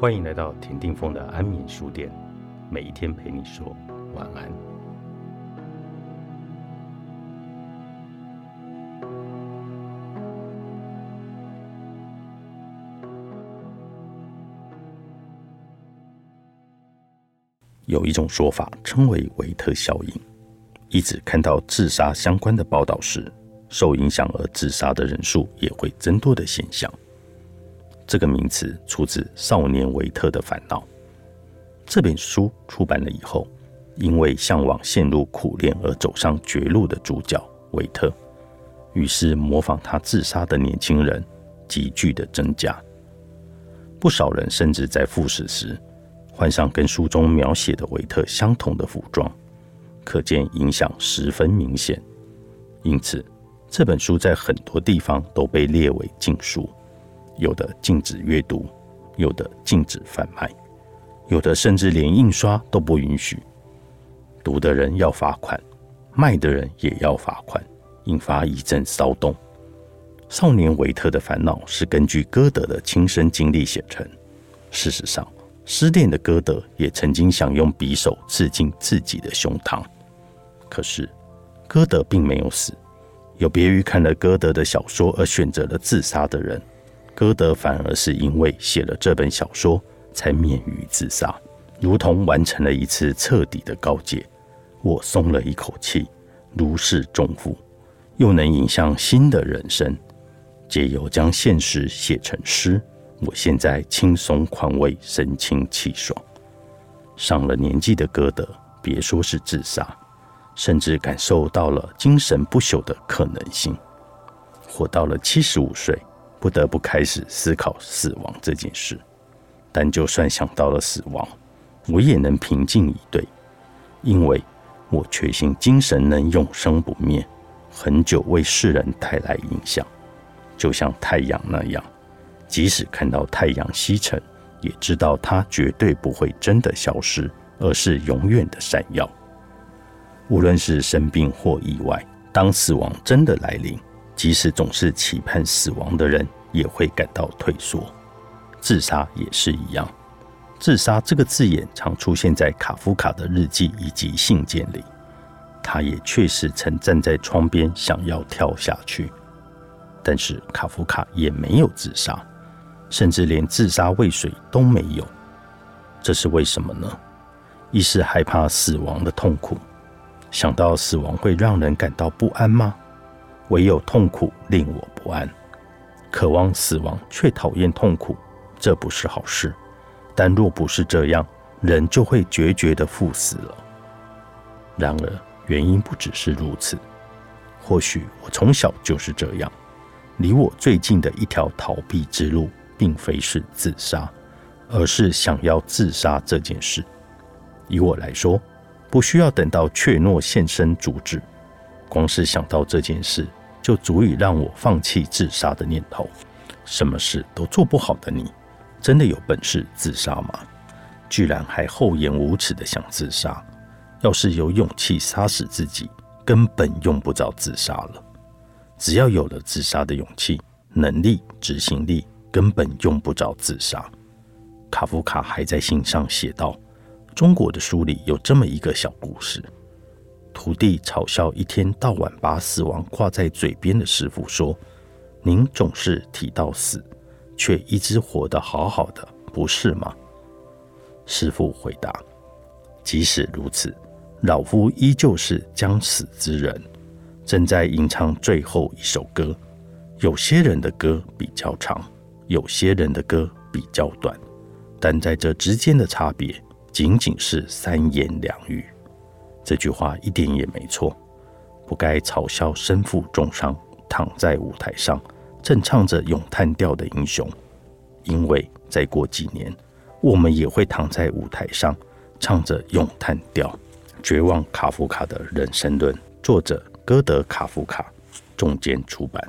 欢迎来到田定峰的安眠书店，每一天陪你说晚安。有一种说法称为维特效应，一直看到自杀相关的报道时，受影响而自杀的人数也会增多的现象。这个名词出自《少年维特的烦恼》这本书出版了以后，因为向往陷入苦恋而走上绝路的主角维特，于是模仿他自杀的年轻人急剧的增加。不少人甚至在赴死时换上跟书中描写的维特相同的服装，可见影响十分明显。因此，这本书在很多地方都被列为禁书。有的禁止阅读，有的禁止贩卖，有的甚至连印刷都不允许。读的人要罚款，卖的人也要罚款，引发一阵骚动。少年维特的烦恼是根据歌德的亲身经历写成。事实上，失恋的歌德也曾经想用匕首刺进自己的胸膛。可是，歌德并没有死。有别于看了歌德的小说而选择了自杀的人。歌德反而是因为写了这本小说，才免于自杀，如同完成了一次彻底的告诫。我松了一口气，如释重负，又能引向新的人生。借由将现实写成诗，我现在轻松宽慰，神清气爽。上了年纪的歌德，别说是自杀，甚至感受到了精神不朽的可能性。活到了七十五岁。不得不开始思考死亡这件事，但就算想到了死亡，我也能平静以对，因为我确信精神能永生不灭，很久为世人带来影响，就像太阳那样，即使看到太阳西沉，也知道它绝对不会真的消失，而是永远的闪耀。无论是生病或意外，当死亡真的来临。即使总是期盼死亡的人，也会感到退缩。自杀也是一样。自杀这个字眼常出现在卡夫卡的日记以及信件里。他也确实曾站在窗边想要跳下去，但是卡夫卡也没有自杀，甚至连自杀未遂都没有。这是为什么呢？一是害怕死亡的痛苦，想到死亡会让人感到不安吗？唯有痛苦令我不安，渴望死亡却讨厌痛苦，这不是好事。但若不是这样，人就会决绝的赴死了。然而，原因不只是如此。或许我从小就是这样。离我最近的一条逃避之路，并非是自杀，而是想要自杀这件事。以我来说，不需要等到怯懦现身阻止，光是想到这件事。就足以让我放弃自杀的念头。什么事都做不好的你，真的有本事自杀吗？居然还厚颜无耻的想自杀！要是有勇气杀死自己，根本用不着自杀了。只要有了自杀的勇气、能力、执行力，根本用不着自杀。卡夫卡还在信上写道：“中国的书里有这么一个小故事。”徒弟嘲笑一天到晚把死亡挂在嘴边的师傅说：“您总是提到死，却一直活得好好的，不是吗？”师傅回答：“即使如此，老夫依旧是将死之人，正在吟唱最后一首歌。有些人的歌比较长，有些人的歌比较短，但在这之间的差别，仅仅是三言两语。”这句话一点也没错，不该嘲笑身负重伤躺在舞台上正唱着咏叹调的英雄，因为再过几年，我们也会躺在舞台上唱着咏叹调。绝望卡夫卡的人生论，作者歌德卡夫卡，中间出版。